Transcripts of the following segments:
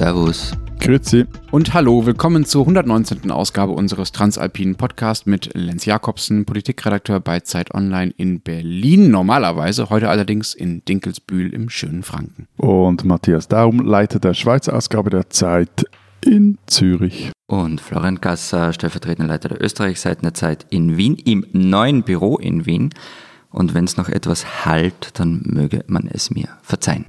Servus. Grüezi. Und hallo, willkommen zur 119. Ausgabe unseres Transalpinen Podcasts mit Lenz Jakobsen, Politikredakteur bei Zeit Online in Berlin, normalerweise, heute allerdings in Dinkelsbühl im schönen Franken. Und Matthias Daum, Leiter der Schweizer Ausgabe der Zeit in Zürich. Und Florian Gasser, stellvertretender Leiter der Österreichseiten der Zeit in Wien, im neuen Büro in Wien. Und wenn es noch etwas halt, dann möge man es mir verzeihen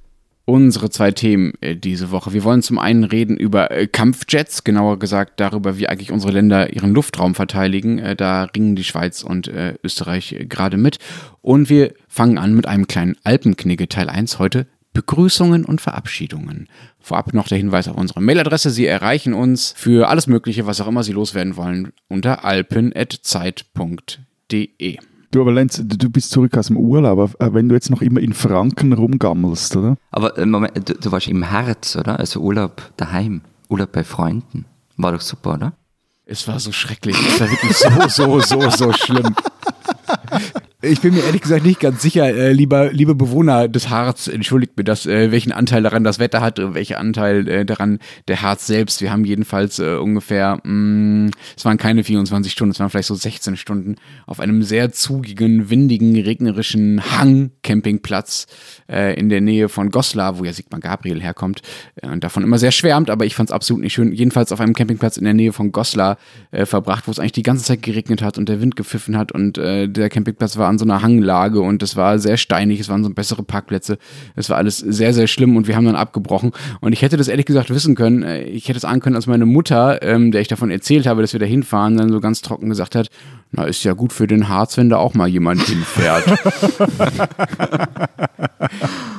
unsere zwei Themen äh, diese Woche. Wir wollen zum einen reden über äh, Kampfjets, genauer gesagt darüber, wie eigentlich unsere Länder ihren Luftraum verteidigen. Äh, da ringen die Schweiz und Österreich gerade mit. Und wir fangen an mit einem kleinen Alpenknigge, Teil 1 heute. Begrüßungen und Verabschiedungen. Vorab noch der Hinweis auf unsere Mailadresse. Sie erreichen uns für alles Mögliche, was auch immer Sie loswerden wollen, unter alpen.zeit.de. Du, aber Lenz, du bist zurück aus dem Urlaub, äh, wenn du jetzt noch immer in Franken rumgammelst, oder? Aber äh, Moment, du, du warst im Herz, oder? Also Urlaub daheim, Urlaub bei Freunden. War doch super, oder? Es war so schrecklich. Es war wirklich so, so, so, so schlimm. Ich bin mir ehrlich gesagt nicht ganz sicher, äh, lieber, liebe Bewohner des Harz, entschuldigt mir das, äh, welchen Anteil daran das Wetter hat und welcher Anteil äh, daran der Harz selbst. Wir haben jedenfalls äh, ungefähr, mh, mm, es waren keine 24 Stunden, es waren vielleicht so 16 Stunden auf einem sehr zugigen, windigen, regnerischen Hang-Campingplatz äh, in der Nähe von Goslar, wo ja Sigmar Gabriel herkommt äh, und davon immer sehr schwärmt, aber ich fand es absolut nicht schön. Jedenfalls auf einem Campingplatz in der Nähe von Goslar verbracht, wo es eigentlich die ganze Zeit geregnet hat und der Wind gepfiffen hat und der Campingplatz war an so einer Hanglage und es war sehr steinig, es waren so bessere Parkplätze. Es war alles sehr, sehr schlimm und wir haben dann abgebrochen. Und ich hätte das ehrlich gesagt wissen können. Äh, ich hätte es ahnen können, als meine Mutter, ähm, der ich davon erzählt habe, dass wir da hinfahren, dann so ganz trocken gesagt hat, na, ist ja gut für den Harz, wenn da auch mal jemand hinfährt.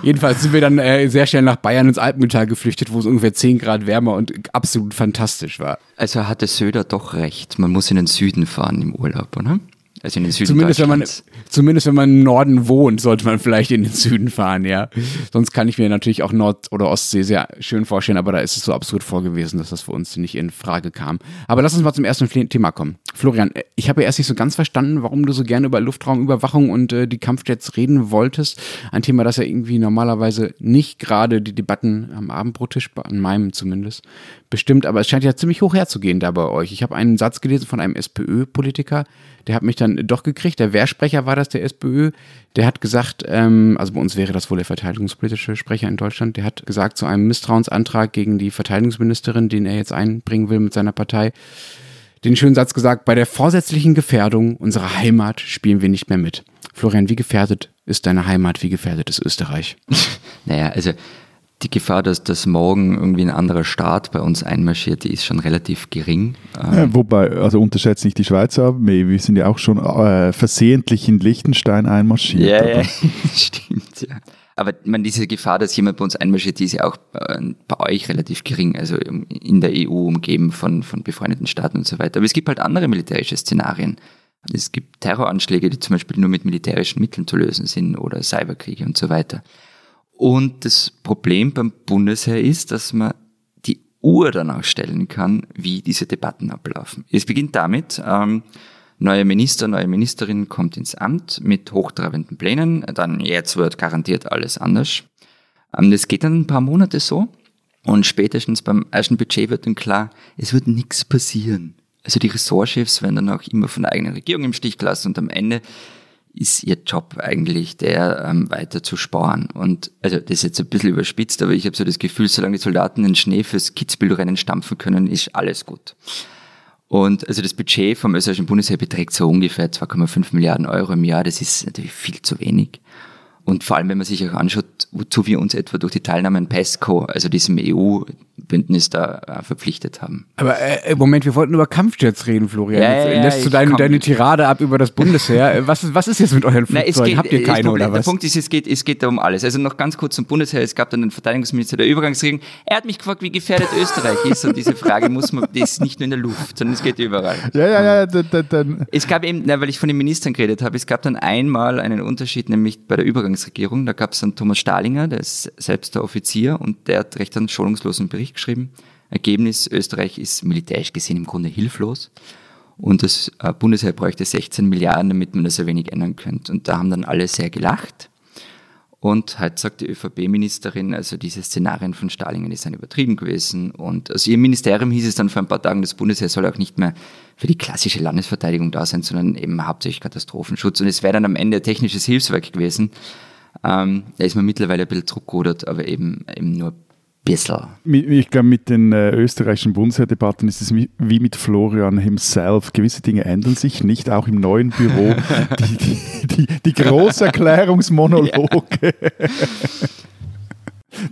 Jedenfalls sind wir dann äh, sehr schnell nach Bayern ins Alpenmetall geflüchtet, wo es ungefähr 10 Grad wärmer und absolut fantastisch war. Also hatte Söder doch recht. Man muss in den Süden fahren im Urlaub, oder? Also in den Süden zumindest wenn, man, zumindest wenn man im Norden wohnt, sollte man vielleicht in den Süden fahren, ja. Sonst kann ich mir natürlich auch Nord- oder Ostsee sehr schön vorstellen, aber da ist es so absurd vorgewesen, dass das für uns nicht in Frage kam. Aber lass uns mal zum ersten Thema kommen. Florian, ich habe ja erst nicht so ganz verstanden, warum du so gerne über Luftraumüberwachung und äh, die Kampfjets reden wolltest. Ein Thema, das ja irgendwie normalerweise nicht gerade die Debatten am Abendbrottisch, an meinem zumindest, bestimmt, aber es scheint ja ziemlich hoch herzugehen da bei euch. Ich habe einen Satz gelesen von einem SPÖ-Politiker, der hat mich dann doch gekriegt. Der Wehrsprecher war das, der SPÖ. Der hat gesagt, ähm, also bei uns wäre das wohl der verteidigungspolitische Sprecher in Deutschland, der hat gesagt zu einem Misstrauensantrag gegen die Verteidigungsministerin, den er jetzt einbringen will mit seiner Partei, den schönen Satz gesagt, bei der vorsätzlichen Gefährdung unserer Heimat spielen wir nicht mehr mit. Florian, wie gefährdet ist deine Heimat, wie gefährdet ist Österreich? naja, also die Gefahr, dass das morgen irgendwie ein anderer Staat bei uns einmarschiert, die ist schon relativ gering. Ja, wobei, also unterschätzt nicht die Schweizer wir sind ja auch schon äh, versehentlich in Liechtenstein einmarschiert. Ja, ja. stimmt, ja. Aber man, diese Gefahr, dass jemand bei uns einmarschiert, die ist ja auch äh, bei euch relativ gering, also in der EU umgeben von, von befreundeten Staaten und so weiter. Aber es gibt halt andere militärische Szenarien. Es gibt Terroranschläge, die zum Beispiel nur mit militärischen Mitteln zu lösen sind oder Cyberkriege und so weiter. Und das Problem beim Bundesheer ist, dass man die Uhr danach stellen kann, wie diese Debatten ablaufen. Es beginnt damit, ähm, neuer Minister, neue Ministerin kommt ins Amt mit hochtrabenden Plänen, dann jetzt wird garantiert alles anders. Ähm, das geht dann ein paar Monate so und spätestens beim ersten Budget wird dann klar, es wird nichts passieren. Also die Ressortchefs werden dann auch immer von der eigenen Regierung im Stich gelassen und am Ende ist ihr Job eigentlich der, ähm, weiter zu sparen. Und also das ist jetzt ein bisschen überspitzt, aber ich habe so das Gefühl, solange die Soldaten den Schnee fürs Kitzbühelrennen stampfen können, ist alles gut. Und also das Budget vom österreichischen Bundesheer beträgt so ungefähr 2,5 Milliarden Euro im Jahr. Das ist natürlich viel zu wenig. Und vor allem, wenn man sich auch anschaut, wozu wir uns etwa durch die Teilnahme an PESCO, also diesem EU-Bündnis da äh, verpflichtet haben. Aber äh, Moment, wir wollten über Kampfjets reden, Florian. Ja, ja, Lässt du deine, deine Tirade ab über das Bundesheer. Äh, was, was ist jetzt mit euren Flugzeugen? Habt ihr keine Problem, oder was? Der Punkt ist, es geht, es geht da um alles. Also noch ganz kurz zum Bundesheer. Es gab dann den Verteidigungsminister der Übergangsregierung. Er hat mich gefragt, wie gefährdet Österreich ist. Und diese Frage muss man, die ist nicht nur in der Luft, sondern es geht überall. Ja, ja, ja. Dann, dann. Es gab eben, na, weil ich von den Ministern geredet habe, es gab dann einmal einen Unterschied, nämlich bei der Übergangsregierung. Da gab es dann Thomas Stahlinger, der ist selbst der Offizier und der hat recht einen schonungslosen Bericht geschrieben. Ergebnis, Österreich ist militärisch gesehen im Grunde hilflos. Und das äh, Bundesheer bräuchte 16 Milliarden, damit man das so wenig ändern könnte. Und da haben dann alle sehr gelacht. Und heute sagt die ÖVP-Ministerin, also diese Szenarien von Stalingen die sind übertrieben gewesen. Und aus ihrem Ministerium hieß es dann vor ein paar Tagen, das Bundesheer soll auch nicht mehr für die klassische Landesverteidigung da sein, sondern eben hauptsächlich Katastrophenschutz. Und es wäre dann am Ende technisches Hilfswerk gewesen. Ähm, da ist man mittlerweile ein bisschen zurückgerudert, aber eben, eben nur bisschen. Ich glaube, mit den äh, österreichischen Bundesheerdebatten ist es wie mit Florian himself. Gewisse Dinge ändern sich nicht, auch im neuen Büro. die, die, die, die Großerklärungsmonologe.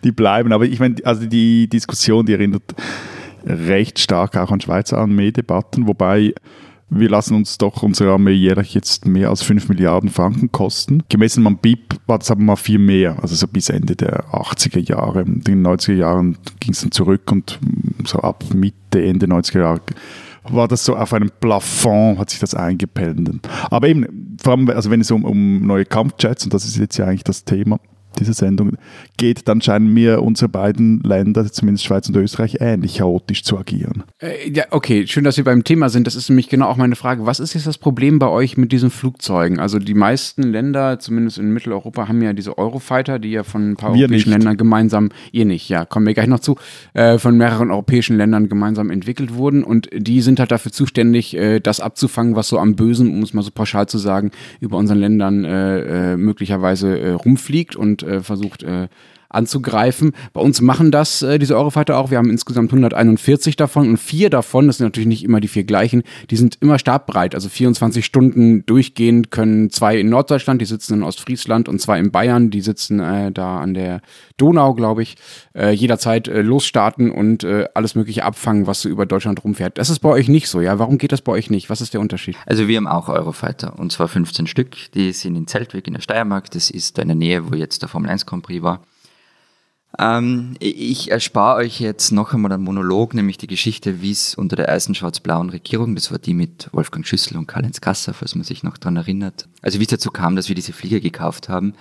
die bleiben. Aber ich meine, also die Diskussion, die erinnert recht stark auch an Schweizer Armee-Debatten, wobei wir lassen uns doch unsere Armee jährlich jetzt mehr als 5 Milliarden Franken kosten. Gemessen am BIP war das aber mal viel mehr, also so bis Ende der 80er Jahre. In den 90er Jahren ging es dann zurück und so ab Mitte, Ende 90er Jahre war das so auf einem Plafond, hat sich das eingependelt. Aber eben, vor allem, also wenn es um, um neue Kampfjets, und das ist jetzt ja eigentlich das Thema, dieser Sendung geht, dann scheinen mir unsere beiden Länder, zumindest Schweiz und Österreich, ähnlich chaotisch zu agieren. Äh, ja, okay, schön, dass wir beim Thema sind. Das ist nämlich genau auch meine Frage. Was ist jetzt das Problem bei euch mit diesen Flugzeugen? Also die meisten Länder, zumindest in Mitteleuropa, haben ja diese Eurofighter, die ja von ein paar wir europäischen nicht. Ländern gemeinsam, ihr nicht, ja, kommen wir gleich noch zu, äh, von mehreren europäischen Ländern gemeinsam entwickelt wurden und die sind halt dafür zuständig, äh, das abzufangen, was so am Bösen, um es mal so pauschal zu sagen, über unseren Ländern äh, äh möglicherweise äh, rumfliegt und äh, versucht äh, anzugreifen. Bei uns machen das äh, diese Eurofighter auch. Wir haben insgesamt 141 davon und vier davon, das sind natürlich nicht immer die vier gleichen, die sind immer startbereit. Also 24 Stunden durchgehend können zwei in Norddeutschland, die sitzen in Ostfriesland und zwei in Bayern, die sitzen äh, da an der Donau, glaube ich, äh, jederzeit äh, losstarten und äh, alles mögliche abfangen, was so über Deutschland rumfährt. Das ist bei euch nicht so, ja? Warum geht das bei euch nicht? Was ist der Unterschied? Also wir haben auch Eurofighter und zwar 15 Stück. Die sind in Zeltweg in der Steiermark. Das ist da in der Nähe, wo jetzt der Formel 1 Grand Prix war. Ähm, ich erspare euch jetzt noch einmal einen Monolog, nämlich die Geschichte, wie es unter der ersten schwarz-blauen Regierung, das war die mit Wolfgang Schüssel und Karl-Heinz Kasser, falls man sich noch daran erinnert, also wie es dazu kam, dass wir diese Flieger gekauft haben.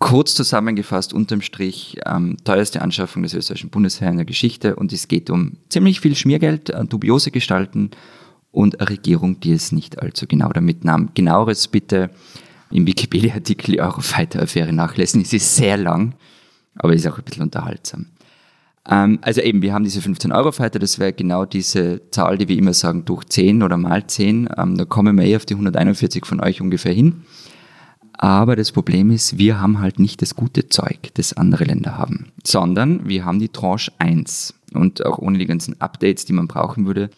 Kurz zusammengefasst, unterm Strich, ähm, teuerste Anschaffung des österreichischen Bundesheers in der Geschichte und es geht um ziemlich viel Schmiergeld, äh, dubiose Gestalten und eine Regierung, die es nicht allzu genau damit nahm. Genaueres bitte im Wikipedia-Artikel Eurofighter-Affäre nachlesen, es ist sehr lang aber ist auch ein bisschen unterhaltsam. Ähm, also eben, wir haben diese 15 Euro Fighter, das wäre genau diese Zahl, die wir immer sagen, durch 10 oder mal 10. Ähm, da kommen wir eh auf die 141 von euch ungefähr hin. Aber das Problem ist, wir haben halt nicht das gute Zeug, das andere Länder haben, sondern wir haben die Tranche 1. Und auch ohne die ganzen Updates, die man brauchen würde,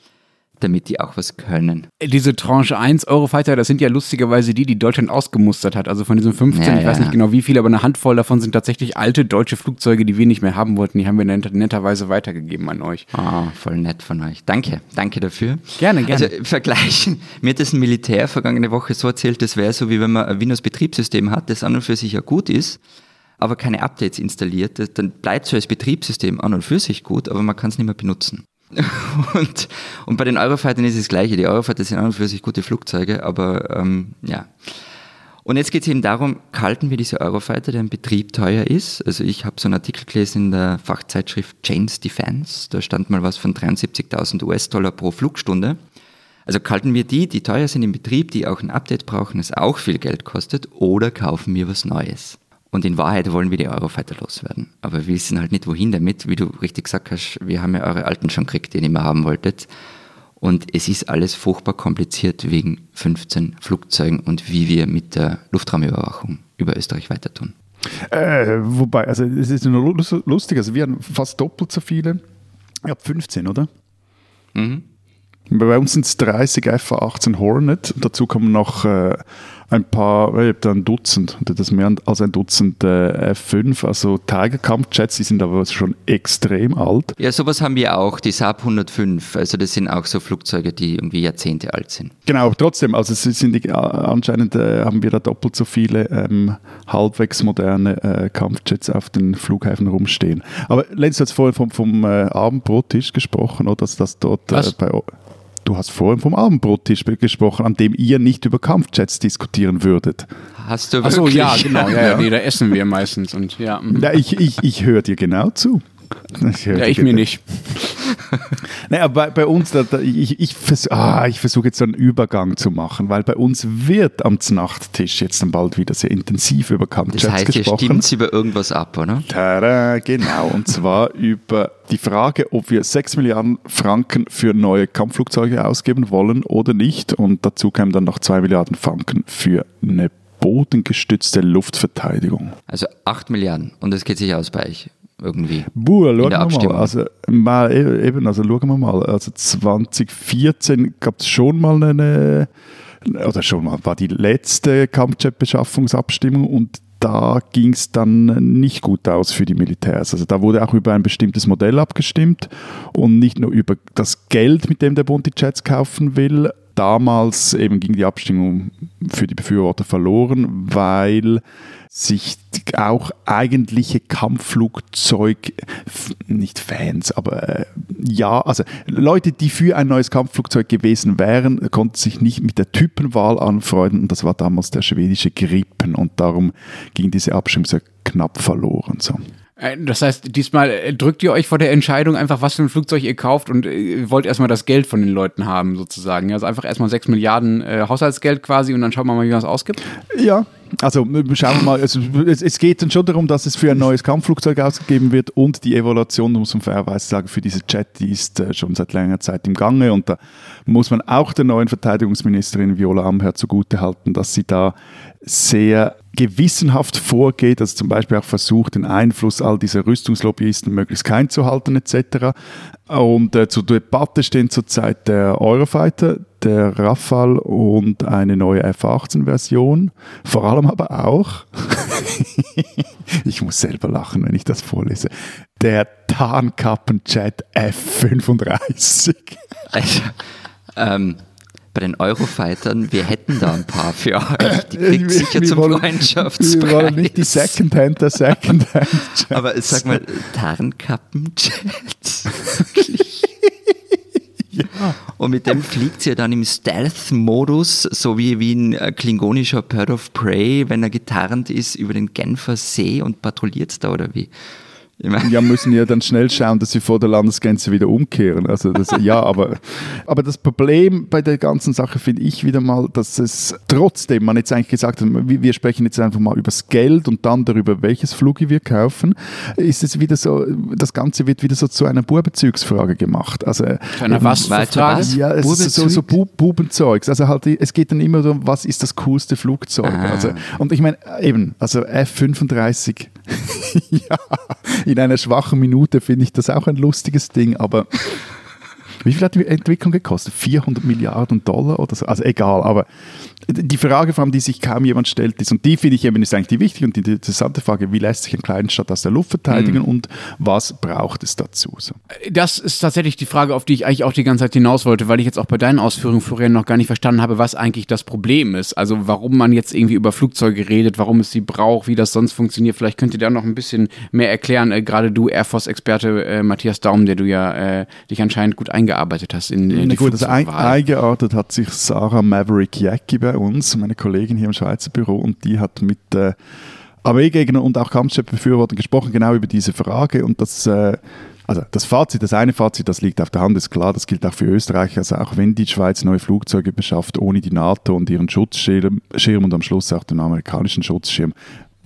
damit die auch was können. Diese Tranche 1 Eurofighter, das sind ja lustigerweise die, die Deutschland ausgemustert hat. Also von diesen 15, ja, ich ja. weiß nicht genau wie viele, aber eine Handvoll davon sind tatsächlich alte deutsche Flugzeuge, die wir nicht mehr haben wollten. Die haben wir net netterweise weitergegeben an euch. Ah, oh, voll nett von euch. Danke, danke dafür. Gerne, gerne. Also vergleichen, mir hat das ein Militär vergangene Woche so erzählt, das wäre so, wie wenn man ein Windows-Betriebssystem hat, das an und für sich ja gut ist, aber keine Updates installiert, dann bleibt so als Betriebssystem an und für sich gut, aber man kann es nicht mehr benutzen. Und, und bei den Eurofightern ist es das Gleiche. Die Eurofighter sind an und für sich gute Flugzeuge, aber ähm, ja. Und jetzt geht es eben darum, kalten wir diese Eurofighter, der im Betrieb teuer ist. Also ich habe so einen Artikel gelesen in der Fachzeitschrift Chains Defense, da stand mal was von 73.000 US-Dollar pro Flugstunde. Also kalten wir die, die teuer sind im Betrieb, die auch ein Update brauchen, es auch viel Geld kostet, oder kaufen wir was Neues? Und in Wahrheit wollen wir die Eurofighter loswerden. Aber wir wissen halt nicht, wohin damit. Wie du richtig gesagt hast, wir haben ja eure alten schon gekriegt, die ihr nicht mehr haben wolltet. Und es ist alles furchtbar kompliziert wegen 15 Flugzeugen und wie wir mit der Luftraumüberwachung über Österreich weiter tun. Äh, wobei, also es ist nur lustig, also wir haben fast doppelt so viele. Ihr habt 15, oder? Mhm. Bei uns sind es 30 FA-18 Hornet. Dazu kommen noch äh, ein paar, ich habe da ein Dutzend, das mehr als ein Dutzend äh, F5, also Tiger Kampfjets, die sind aber schon extrem alt. Ja, sowas haben wir auch, die Saab 105, also das sind auch so Flugzeuge, die irgendwie Jahrzehnte alt sind. Genau, trotzdem, also sind die, anscheinend äh, haben wir da doppelt so viele ähm, halbwegs moderne äh, Kampfjets auf den Flughäfen rumstehen. Aber Lenz, du hast vorhin vom, vom äh, Abendbrottisch gesprochen, oder dass das dort äh, bei Du hast vorhin vom Abendbrottisch gesprochen, an dem ihr nicht über Kampfjets diskutieren würdet. Hast du wirklich? Achso, ja, genau. Ja, ja. Nee, da essen wir meistens. Und, ja. ja ich ich, ich höre dir genau zu. Ich ja, ich mir nicht. naja, bei, bei uns, da, da, ich, ich, vers ah, ich versuche jetzt so einen Übergang zu machen, weil bei uns wird am Nachttisch jetzt dann bald wieder sehr intensiv über Kampfjets Das heißt, gesprochen. stimmt über irgendwas ab, oder? Tada, genau, und zwar über die Frage, ob wir 6 Milliarden Franken für neue Kampfflugzeuge ausgeben wollen oder nicht. Und dazu kämen dann noch 2 Milliarden Franken für eine bodengestützte Luftverteidigung. Also 8 Milliarden und das geht sich aus bei euch irgendwie. Buh, schauen wir der mal. Also, mal, e- eben, also schauen wir mal. Also 2014 gab es schon mal eine, oder schon mal, war die letzte Kampfjet-Beschaffungsabstimmung und da ging es dann nicht gut aus für die Militärs. Also da wurde auch über ein bestimmtes Modell abgestimmt und nicht nur über das Geld, mit dem der Bund die Jets kaufen will. Damals eben ging die Abstimmung für die Befürworter verloren, weil sich auch eigentliche Kampfflugzeug, nicht Fans, aber äh, ja, also Leute, die für ein neues Kampfflugzeug gewesen wären, konnten sich nicht mit der Typenwahl anfreunden und das war damals der schwedische Gripen und darum ging diese Abstimmung sehr knapp verloren. So. Äh, Das heißt, diesmal äh, drückt ihr euch vor der Entscheidung einfach, was für ein Flugzeug ihr kauft und äh, wollt erstmal das Geld von den Leuten haben, sozusagen. Also einfach erstmal 6 Milliarden äh, Haushaltsgeld quasi und dann schauen wir mal, wie man es ausgibt. Ja, also schauen wir mal, es, es, es geht dann schon darum, dass es für ein neues Kampfflugzeug ausgegeben wird und die Evaluation, muss man fairerweise sagen, für diese Jet, die ist äh, schon seit längerer Zeit im Gange und da muss man auch der neuen Verteidigungsministerin Viola Amherd zugutehalten, dass sie da sehr gewissenhaft vorgeht, also zum Beispiel auch versucht, den Einfluss all dieser Rüstungslobbyisten möglichst klein zu halten etc. Und äh, zur Debatte stehen zurzeit der Eurofighter, der Rafale und eine neue F-18-Version. Vor allem aber auch, ich muss selber lachen, wenn ich das vorlese, der Tarnkappenjet F-35. Also, ähm, bei den Eurofightern, wir hätten da ein paar für euch. Die kriegt sicher Wir zum wollen- Freundschaftspreis. Wir wollen nicht die Secondhand der Secondhand. Aber sag mal, Tarnkappenjet? Und mit dem fliegt sie ja dann im Stealth-Modus, so wie, wie ein äh, klingonischer Bird of Prey, wenn er getarnt ist, über den Genfer See und patrouilliert da, oder wie? Ich mein, Ja, müssen ja dann schnell schauen, dass sie vor der Landesgrenze wieder umkehren. Also das, ja, aber, aber das Problem bei der ganzen Sache finde ich wieder mal, dass es trotzdem, man jetzt eigentlich gesagt hat, wir sprechen jetzt einfach mal über das Geld und dann darüber, welches Flugi wir kaufen, ist es wieder so, das Ganze wird wieder so zu einer Bubenbezugsfrage gemacht. Also, einer was? Weiter Frage? was? ja, es ist so, so Bu Bubenzeugs. Also halt, es geht dann immer darum, was ist das coolste Flugzeug. Ah. Also, und ich meine, eben, also F-35, ja, in einer schwachen Minute finde ich das auch ein lustiges Ding, aber wie viel hat die Entwicklung gekostet? 400 Milliarden Dollar oder so? Also egal, aber die Frage, vor allem, die sich kaum jemand stellt, ist, und die finde ich eben ist eigentlich die wichtige und die interessante Frage, wie lässt sich ein Kleinstadt aus der Luft verteidigen und was braucht es dazu? So. Das ist tatsächlich die Frage, auf die ich eigentlich auch die ganze Zeit hinaus wollte, weil ich jetzt auch bei deinen Ausführungen, Florian, noch gar nicht verstanden habe, was eigentlich das Problem ist. Also warum man jetzt irgendwie über Flugzeuge redet, warum es sie braucht, wie das sonst funktioniert. Vielleicht könnt ihr da noch ein bisschen mehr erklären. Äh, Gerade du, Air Force-Experte äh, Matthias Daum, der du ja äh, dich anscheinend gut eingearbeitet hast in, in Na die gut, also ein, eingeordnet hat sich Sarah Maverick Jacki bei uns, meine Kollegin hier im Schweizer Büro, und die hat mit äh, AW-Gegnern und auch Kampfjet-Befürwortern gesprochen, genau über diese Frage. Und das, äh, also das Fazit, das eine Fazit, das liegt auf der Hand, ist klar, das gilt auch für Österreich. Also auch wenn die Schweiz neue Flugzeuge beschafft, ohne die NATO und ihren Schutzschirm Schirm und am Schluss auch den amerikanischen Schutzschirm,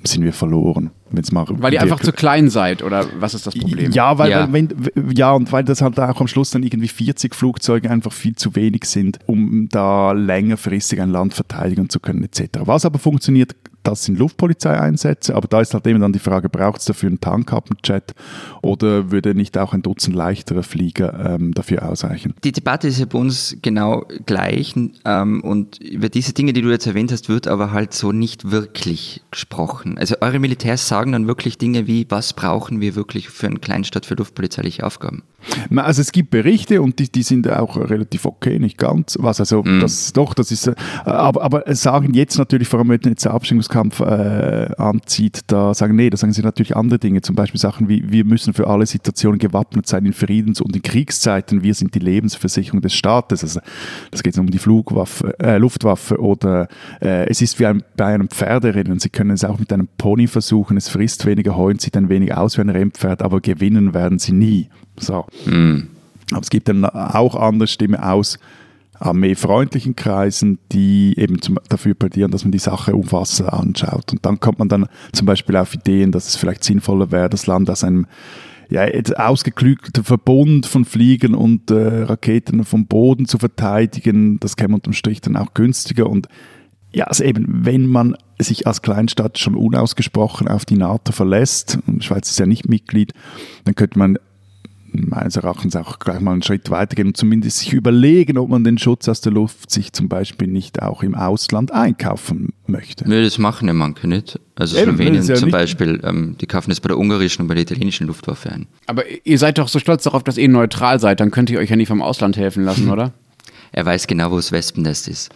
sind wir verloren. Wenn's mal Weil ihr einfach zu klein seid, oder was ist das Problem? ja, weil, Ja. Weil, wenn, ja, und weil das halt auch am Schluss dann irgendwie 40 Flugzeuge einfach viel zu wenig sind, um da längerfristig ein Land verteidigen zu können, etc. Was aber funktioniert, das sind Luftpolizeieinsätze, aber da ist halt eben dann die Frage, braucht es dafür einen Tankkappenjet oder würde nicht auch ein Dutzend leichterer Flieger ähm, dafür ausreichen? Die Debatte ist ja bei uns genau gleich ähm, und über diese Dinge, die du jetzt erwähnt hast, wird aber halt so nicht wirklich gesprochen. Also eure Militärs sagen dann wirklich Dinge wie, was brauchen wir wirklich für eine Kleinstadt für luftpolizeiliche Aufgaben? Also es gibt Berichte und die, die sind auch relativ okay, nicht ganz. Was also das doch, das ist, äh, aber, aber sagen jetzt natürlich, vor allem wenn jetzt der Abstimmungskampf äh, anzieht, da sagen nee, da sagen sie natürlich andere Dinge, zum Beispiel Sachen wie wir müssen für alle Situationen gewappnet sein in Friedens- und in Kriegszeiten. Wir sind die Lebensversicherung des Staates. Also das geht um die Flugwaffe, äh, Luftwaffe oder äh, es ist wie ein, bei einem Pferderennen. Sie können es auch mit einem Pony versuchen. Es frisst weniger Heu und sieht ein wenig aus wie ein Rennpferd, aber gewinnen werden sie nie. So. Aber es gibt dann auch andere Stimmen aus armeefreundlichen Kreisen, die eben zum, dafür plädieren, dass man die Sache umfassender anschaut. Und dann kommt man dann zum Beispiel auf Ideen, dass es vielleicht sinnvoller wäre, das Land aus einem ja, ausgeklügelten Verbund von Fliegen und äh, Raketen vom Boden zu verteidigen. Das käme unterm Strich dann auch günstiger. Und ja, also eben, wenn man sich als Kleinstadt schon unausgesprochen auf die NATO verlässt, und die Schweiz ist ja nicht Mitglied, dann könnte man meines Erachtens auch gleich mal einen Schritt weitergehen und zumindest sich überlegen, ob man den Schutz aus der Luft sich zum Beispiel nicht auch im Ausland einkaufen möchte. Nö, das machen ja manche nicht. Also Eben, Slowenien ja zum Beispiel, ähm, die kaufen das bei der ungarischen und bei der italienischen Luftwaffe ein. Aber ihr seid doch so stolz darauf, dass ihr neutral seid, dann könnt ihr euch ja nicht vom Ausland helfen lassen, oder? Er weiß genau, wo das Wespennest ist.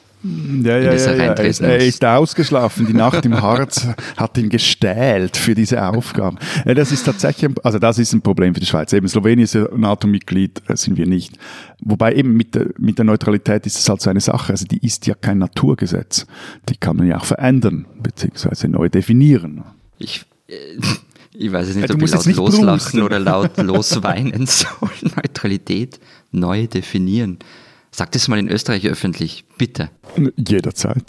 Ja, ja, ja, ja. Er, ist ausgeschlafen. Die Nacht im Harz hat ihn gestählt für diese Aufgaben. Ja, das ist tatsächlich, also das ist ein Problem für die Schweiz. Eben Slowenien ist ja NATO-Mitglied, äh, sind wir nicht. Wobei eben mit der, mit der Neutralität ist es halt so eine Sache. Also die ist ja kein Naturgesetz. Die kann man ja auch verändern, beziehungsweise neu definieren. Ich, äh, ich weiß es nicht, ob ich laut loslachen brusten. oder laut losweinen soll. Neutralität neu definieren. Sag das mal in Österreich öffentlich, bitte. Jederzeit.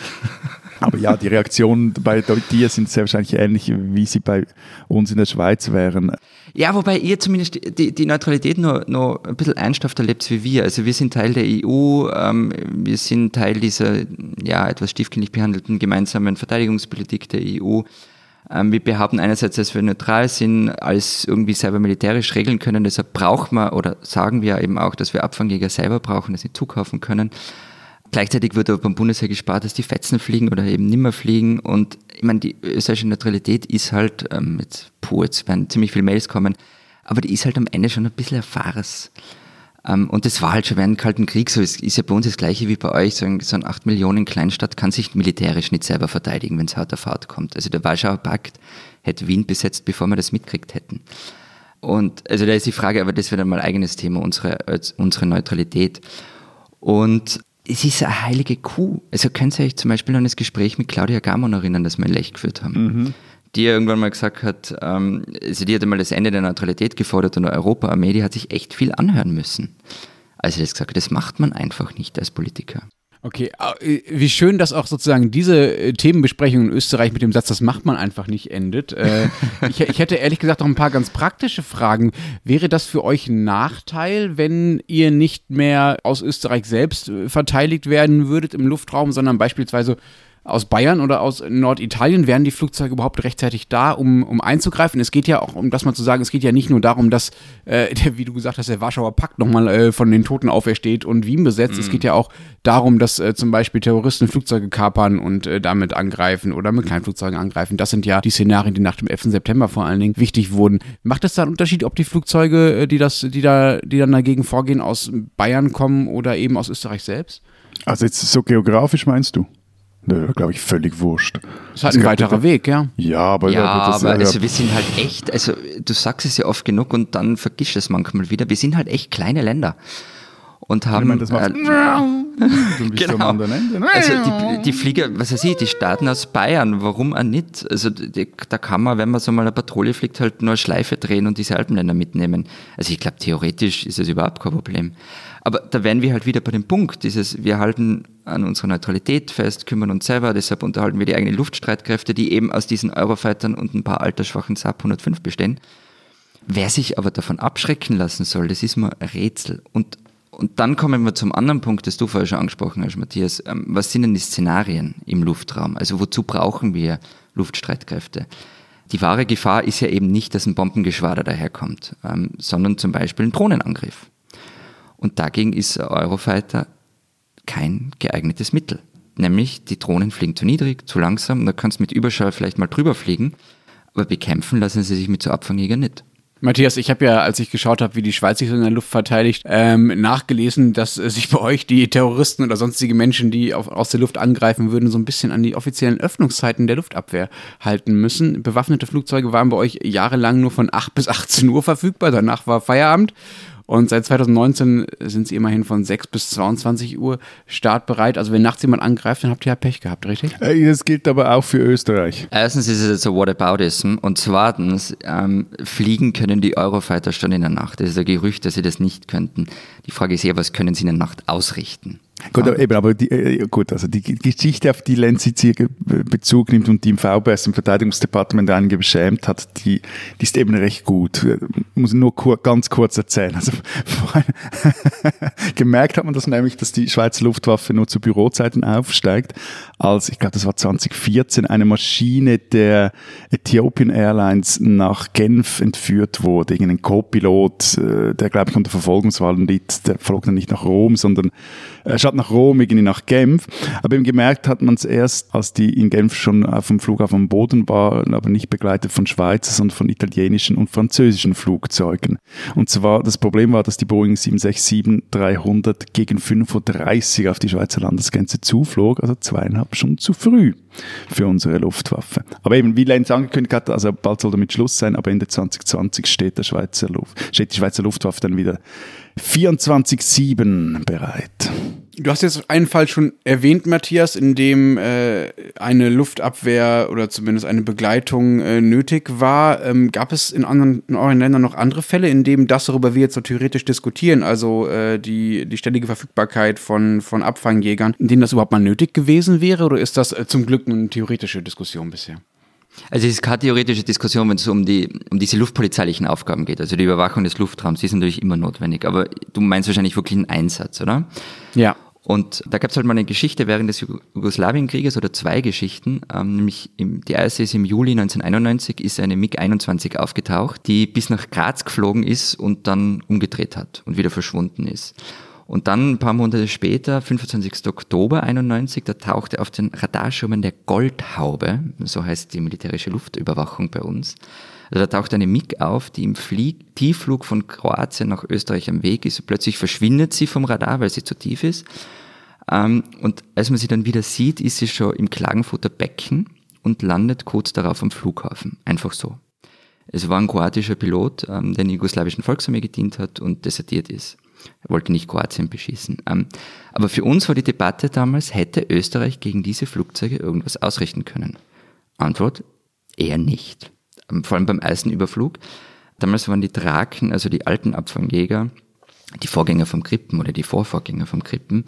Aber ja, die Reaktionen bei dir sind sehr wahrscheinlich ähnlich, wie sie bei uns in der Schweiz wären. Ja, wobei ihr zumindest die, die Neutralität noch, noch ein bisschen ernsthaft erlebt wie wir. Also wir sind Teil der EU, ähm, wir sind Teil dieser ja, etwas stiefkindlich behandelten gemeinsamen Verteidigungspolitik der EU. Ähm, wir behaupten einerseits, dass wir neutral sind, alles irgendwie selber militärisch regeln können. Deshalb brauchen wir oder sagen wir eben auch, dass wir Abfangjäger selber brauchen, dass sie zukaufen können. Gleichzeitig wird aber beim Bundesheer gespart, dass die Fetzen fliegen oder eben nimmer fliegen. Und ich meine, die österreichische Neutralität ist halt, ähm, jetzt, puh, jetzt werden ziemlich viele Mails kommen, aber die ist halt am Ende schon ein bisschen ein. Ähm, und das war halt schon während dem Kalten Krieg so. Es ist ja bei uns das Gleiche wie bei euch. So ein, so ein 8 Millionen Kleinstadt kann sich militärisch nicht selber verteidigen, wenn es hart auf hart kommt. Also der Warschauer Pakt hätte Wien besetzt, bevor wir das mitkriegt hätten. Und also da ist die Frage, aber das wird einmal eigenes Thema, unsere, unsere Neutralität. Und es ist eine heilige Kuh. Also könnt ihr euch zum Beispiel an das Gespräch mit Claudia Gamon erinnern, das wir in Lech geführt haben. Mhm die irgendwann mal gesagt hat, ähm, also die hat einmal das Ende der Neutralität gefordert und Europa-Armee, die hat sich echt viel anhören müssen. Also das gesagt, das macht man einfach nicht als Politiker. Okay, äh, wie schön, dass auch sozusagen diese äh, Themenbesprechung in Österreich mit dem Satz, das macht man einfach nicht, endet. Äh, ich, ich, hätte ehrlich gesagt noch ein paar ganz praktische Fragen. Wäre das für euch ein Nachteil, wenn ihr nicht mehr aus Österreich selbst verteidigt werden würdet im Luftraum, sondern beispielsweise aus Bayern oder aus Norditalien, wären die Flugzeuge überhaupt rechtzeitig da, um, um einzugreifen? Es geht ja auch, um das mal zu sagen, es geht ja nicht nur darum, dass, äh, der, wie du gesagt hast, der Warschauer Pakt nochmal äh, von den Toten aufersteht und Wien besetzt. Mhm. Es geht ja auch darum, dass äh, zum Beispiel Terroristen Flugzeuge kapern und äh, damit angreifen oder mit Kleinflugzeugen angreifen. Das sind ja die Szenarien, die nach dem 11. September vor allen Dingen wichtig wurden. Macht es da einen Unterschied, ob die Flugzeuge, äh, die, das, die, da, die dann dagegen vorgehen, aus Bayern kommen oder eben aus Österreich selbst? Also jetzt so geografisch meinst du? Nö, glaube ich, völlig wurscht. Das ist halt ein weiterer Weg, ja. Ja, aber, ja, aber, das, aber ja, also wir sind halt echt, also du sagst es ja oft genug und dann vergisst es manchmal wieder. Wir sind halt echt kleine Länder und haben. Ich meine, das macht äh, genau. Also die, die, Flieger, was weiß ich, die starten aus Bayern, warum auch nicht? Also die, da kann man, wenn man so mal eine Patrouille fliegt, halt nur eine Schleife drehen und diese Alpenländer mitnehmen. Also ich glaube, theoretisch ist das überhaupt kein Problem. Aber da wären wir halt wieder bei dem Punkt, dieses, wir halten an unserer Neutralität fest, kümmern uns selber, deshalb unterhalten wir die eigenen Luftstreitkräfte, die eben aus diesen Eurofightern und ein paar altersschwachen Saab 105 bestehen. Wer sich aber davon abschrecken lassen soll, das ist mir ein Rätsel. Und, und dann kommen wir zum anderen Punkt, das du vorher schon angesprochen hast, Matthias. Ähm, was sind denn die Szenarien im Luftraum? Also wozu brauchen wir Luftstreitkräfte? Die wahre Gefahr ist ja eben nicht, dass ein Bombengeschwader daherkommt, ähm, sondern zum Beispiel ein Drohnenangriff. Und dagegen ist Eurofighter kein geeignetes Mittel. Nämlich die Drohnen fliegen zu niedrig, zu langsam, und da kannst du mit Überschall vielleicht mal drüber fliegen, aber bekämpfen lassen sie sich mit so Abfangjägern nicht. Matthias, ich habe ja, als ich geschaut habe, wie die Schweiz sich so in der Luft verteidigt, ähm, nachgelesen, dass äh, sich bei euch die Terroristen oder sonstige Menschen, die auf, aus der Luft angreifen würden, so ein bisschen an die offiziellen Öffnungszeiten der Luftabwehr halten müssen. Bewaffnete Flugzeuge waren bei euch jahrelang nur von 8 bis 18 Uhr verfügbar, danach war Feierabend. Und seit 2019 sind sie immerhin von 6 bis 22 Uhr startbereit. Also wenn nachts jemand angreift, dann habt ihr ja Pech gehabt, richtig? Äh, das gilt aber auch für Österreich. Erstens ist es so Whataboutism und zweitens, ähm, fliegen können die Eurofighter schon in der Nacht. Das ist ein Gerücht, dass sie das nicht könnten. Die Frage ist eher, was können sie in der Nacht ausrichten? Gut, eben, aber die, äh, gut, also die Geschichte, auf die Lenz jetzt hier Bezug nimmt und die im VBS, im Verteidigungsdepartement einige beschämt hat, die, die ist eben recht gut. Ich muss nur kur ganz kurz erzählen. Also, gemerkt hat man das nämlich, dass die Schweizer Luftwaffe nur zu Bürozeiten aufsteigt, als, ich glaube, das war 2014, eine Maschine der Ethiopian Airlines nach Genf entführt wurde. Irgendein Co-Pilot, äh, der, glaube ich, unter Verfolgungswahlen litt, der flog dann nicht nach Rom, sondern äh, statt nach Rom, irgendwie nach Genf. Aber eben gemerkt hat man es erst, als die in Genf schon auf dem Flughafen am Boden waren, aber nicht begleitet von Schweizer, sondern von italienischen und französischen Flugzeugen. Und zwar, das Problem war, dass die Boeing 767-300 gegen 5.30 Uhr auf die Schweizer Landesgrenze zuflog, also zweieinhalb Stunden zu früh für unsere Luftwaffe. Aber eben, wie Lenz angekündigt hat, also bald soll damit Schluss sein, aber Ende 2020 steht, der Schweizer Luft, steht die Schweizer Luftwaffe dann wieder 24-7 bereit. Du hast jetzt einen Fall schon erwähnt, Matthias, in dem äh, eine Luftabwehr oder zumindest eine Begleitung äh, nötig war. Ähm, gab es in, anderen, in euren Ländern noch andere Fälle, in denen das, worüber wir jetzt so theoretisch diskutieren, also äh, die, die ständige Verfügbarkeit von, von Abfangjägern, in denen das überhaupt mal nötig gewesen wäre? Oder ist das äh, zum Glück eine theoretische Diskussion bisher? Also es ist keine theoretische Diskussion, wenn es um, die, um diese luftpolizeilichen Aufgaben geht. Also die Überwachung des Luftraums, die ist natürlich immer notwendig. Aber du meinst wahrscheinlich wirklich einen Einsatz, oder? Ja. Und da gab es halt mal eine Geschichte während des Jugoslawienkrieges oder zwei Geschichten. Ähm, nämlich im, die erste ist im Juli 1991 ist eine MiG-21 aufgetaucht, die bis nach Graz geflogen ist und dann umgedreht hat und wieder verschwunden ist. Und dann ein paar Monate später, 25. Oktober 91, da tauchte auf den Radarschirmen der Goldhaube, so heißt die militärische Luftüberwachung bei uns, also da taucht eine MiG auf, die im Flieg Tiefflug von Kroatien nach Österreich am Weg ist. Plötzlich verschwindet sie vom Radar, weil sie zu tief ist. Ähm, und als man sie dann wieder sieht, ist sie schon im Klagenfutter Becken und landet kurz darauf am Flughafen. Einfach so. Es war ein kroatischer Pilot, ähm, der in der jugoslawischen Volksarmee gedient hat und desertiert ist. Er wollte nicht Kroatien beschießen. Ähm, aber für uns war die Debatte damals, hätte Österreich gegen diese Flugzeuge irgendwas ausrichten können? Antwort, eher nicht. Ähm, vor allem beim ersten Überflug. Damals waren die Draken, also die alten Abfangjäger, die Vorgänger vom Krippen oder die Vorvorgänger vom Krippen,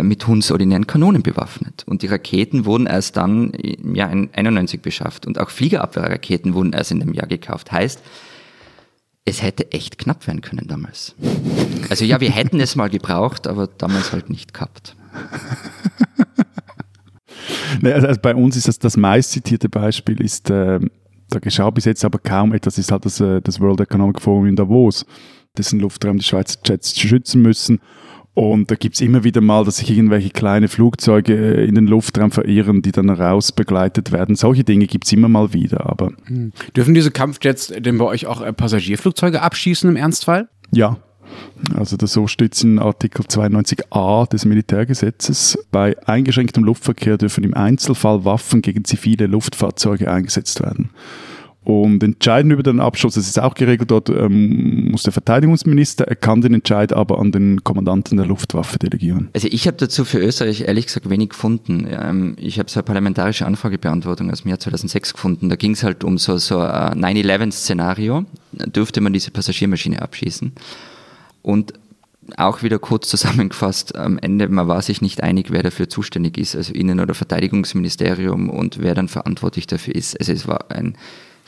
mit hundsordinären Kanonen bewaffnet. Und die Raketen wurden erst dann im Jahr 91 beschafft. Und auch Fliegerabwehrraketen wurden erst in dem Jahr gekauft. Heißt, es hätte echt knapp werden können damals. Also ja, wir hätten es mal gebraucht, aber damals halt nicht gehabt. Also, also bei uns ist das das meistzitierte Beispiel, ist, äh, da geschah bis jetzt aber kaum etwas, ist halt das, äh, das World Economic Forum in Davos, dessen Luftraum die Schweizer Jets schützen müssen. Und da gibt's immer wieder mal, dass sich irgendwelche kleine Flugzeuge äh, in den Luftraum verirren, die dann raus begleitet werden. Solche Dinge gibt's immer mal wieder. Aber hm. Dürfen diese Kampfjets denn bei euch auch äh, Passagierflugzeuge abschießen im Ernstfall? Ja. Also das so steht in Artikel 92a des Militärgesetzes. Bei eingeschränktem Luftverkehr dürfen im Einzelfall Waffen gegen zivile Luftfahrzeuge eingesetzt werden. Und entscheiden über den Abschuss, das ist auch geregelt, dort ähm, muss der Verteidigungsminister, er kann den Entscheid aber an den Kommandanten der Luftwaffe delegieren. Also ich habe dazu für Österreich ehrlich gesagt wenig gefunden. Ähm, ich habe so eine parlamentarische Anfragebeantwortung aus dem Jahr 2006 gefunden. Da ging es halt um so, so ein 9-11-Szenario. Da dürfte man diese Passagiermaschine abschießen. Und auch wieder kurz zusammengefasst, am Ende, man war sich nicht einig, wer dafür zuständig ist, also Innen- oder Verteidigungsministerium und wer dann verantwortlich dafür ist. Also es war ein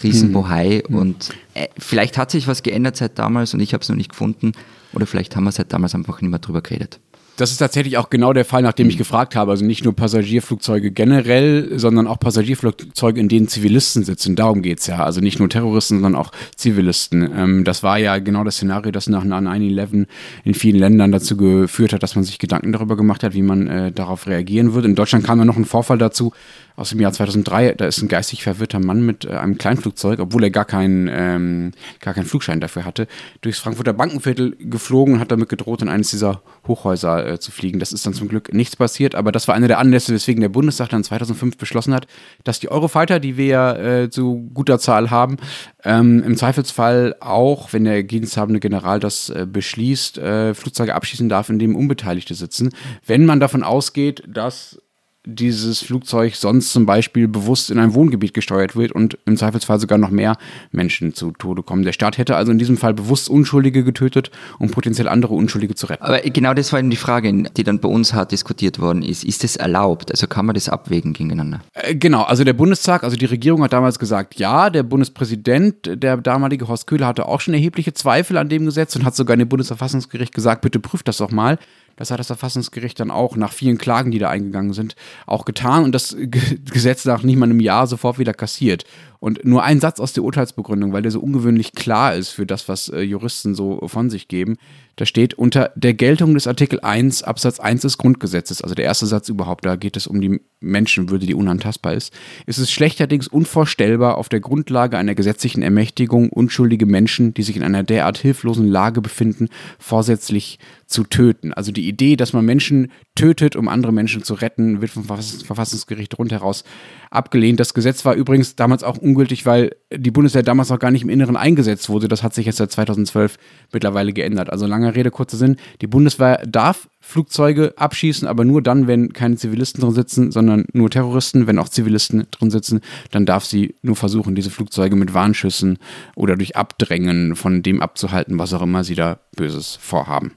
Riesenbohai mhm. und äh, vielleicht hat sich was geändert seit damals und ich habe es noch nicht gefunden oder vielleicht haben wir seit damals einfach nicht mehr drüber geredet. Das ist tatsächlich auch genau der Fall, nach dem ich gefragt habe. Also nicht nur Passagierflugzeuge generell, sondern auch Passagierflugzeuge, in denen Zivilisten sitzen. Darum geht's ja. Also nicht nur Terroristen, sondern auch Zivilisten. Ähm, das war ja genau das Szenario, das nach 9-11 in vielen Ländern dazu geführt hat, dass man sich Gedanken darüber gemacht hat, wie man äh, darauf reagieren würde. In Deutschland kam dann noch ein Vorfall dazu, aus dem Jahr 2003. Da ist ein geistig verwirrter Mann mit äh, einem Kleinflugzeug, obwohl er gar keinen, ähm, gar keinen Flugschein dafür hatte, durchs Frankfurter Bankenviertel geflogen und hat damit gedroht, in eines dieser Hochhäuser äh, zu fliegen. Das ist dann zum Glück nichts passiert, aber das war einer der Anlässe, weswegen der Bundestag dann 2005 beschlossen hat, dass die Eurofighter, die wir ja äh, zu guter Zahl haben, ähm, im Zweifelsfall auch, wenn der diensthabende General das äh, beschließt, äh, Flugzeuge abschießen darf, in dem Unbeteiligte sitzen. Wenn man davon ausgeht, dass dieses Flugzeug sonst zum Beispiel bewusst in ein Wohngebiet gesteuert wird und im Zweifelsfall sogar noch mehr Menschen zu Tode kommen. Der Staat hätte also in diesem Fall bewusst Unschuldige getötet, um potenziell andere Unschuldige zu retten. Aber genau das war eben die Frage, die dann bei uns hart diskutiert worden ist. Ist das erlaubt? Also kann man das abwägen gegeneinander? Äh, genau, also der Bundestag, also die Regierung hat damals gesagt, ja, der Bundespräsident, der damalige Horst Köhler, hatte auch schon erhebliche Zweifel an dem Gesetz und hat sogar dem Bundesverfassungsgericht gesagt, bitte prüft das doch mal. Das hat das Verfassungsgericht dann auch nach vielen Klagen, die da eingegangen sind, auch getan und das Gesetz nach nicht mal einem Jahr sofort wieder kassiert. Und nur ein Satz aus der Urteilsbegründung, weil der so ungewöhnlich klar ist für das, was äh, Juristen so von sich geben. Da steht unter der Geltung des Artikel 1 Absatz 1 des Grundgesetzes, also der erste Satz überhaupt, da geht es um die Menschenwürde, die unantastbar ist, ist es schlechterdings unvorstellbar, auf der Grundlage einer gesetzlichen Ermächtigung unschuldige Menschen, die sich in einer derart hilflosen Lage befinden, vorsätzlich zu töten. Also die Idee, dass man Menschen tötet, um andere Menschen zu retten, wird vom Verfassungsgericht rundheraus abgelehnt. Das Gesetz war übrigens damals auch ungültig, weil die Bundeswehr damals noch gar nicht im Inneren eingesetzt wurde. Das hat sich jetzt seit 2012 mittlerweile geändert. Also lange Rede, kurzer Sinn. Die Bundeswehr darf Flugzeuge abschießen, aber nur dann, wenn keine Zivilisten drin sitzen, sondern nur Terroristen. Wenn auch Zivilisten drin sitzen, dann darf sie nur versuchen, diese Flugzeuge mit Warnschüssen oder durch Abdrängen von dem abzuhalten, was auch immer sie da Böses vorhaben.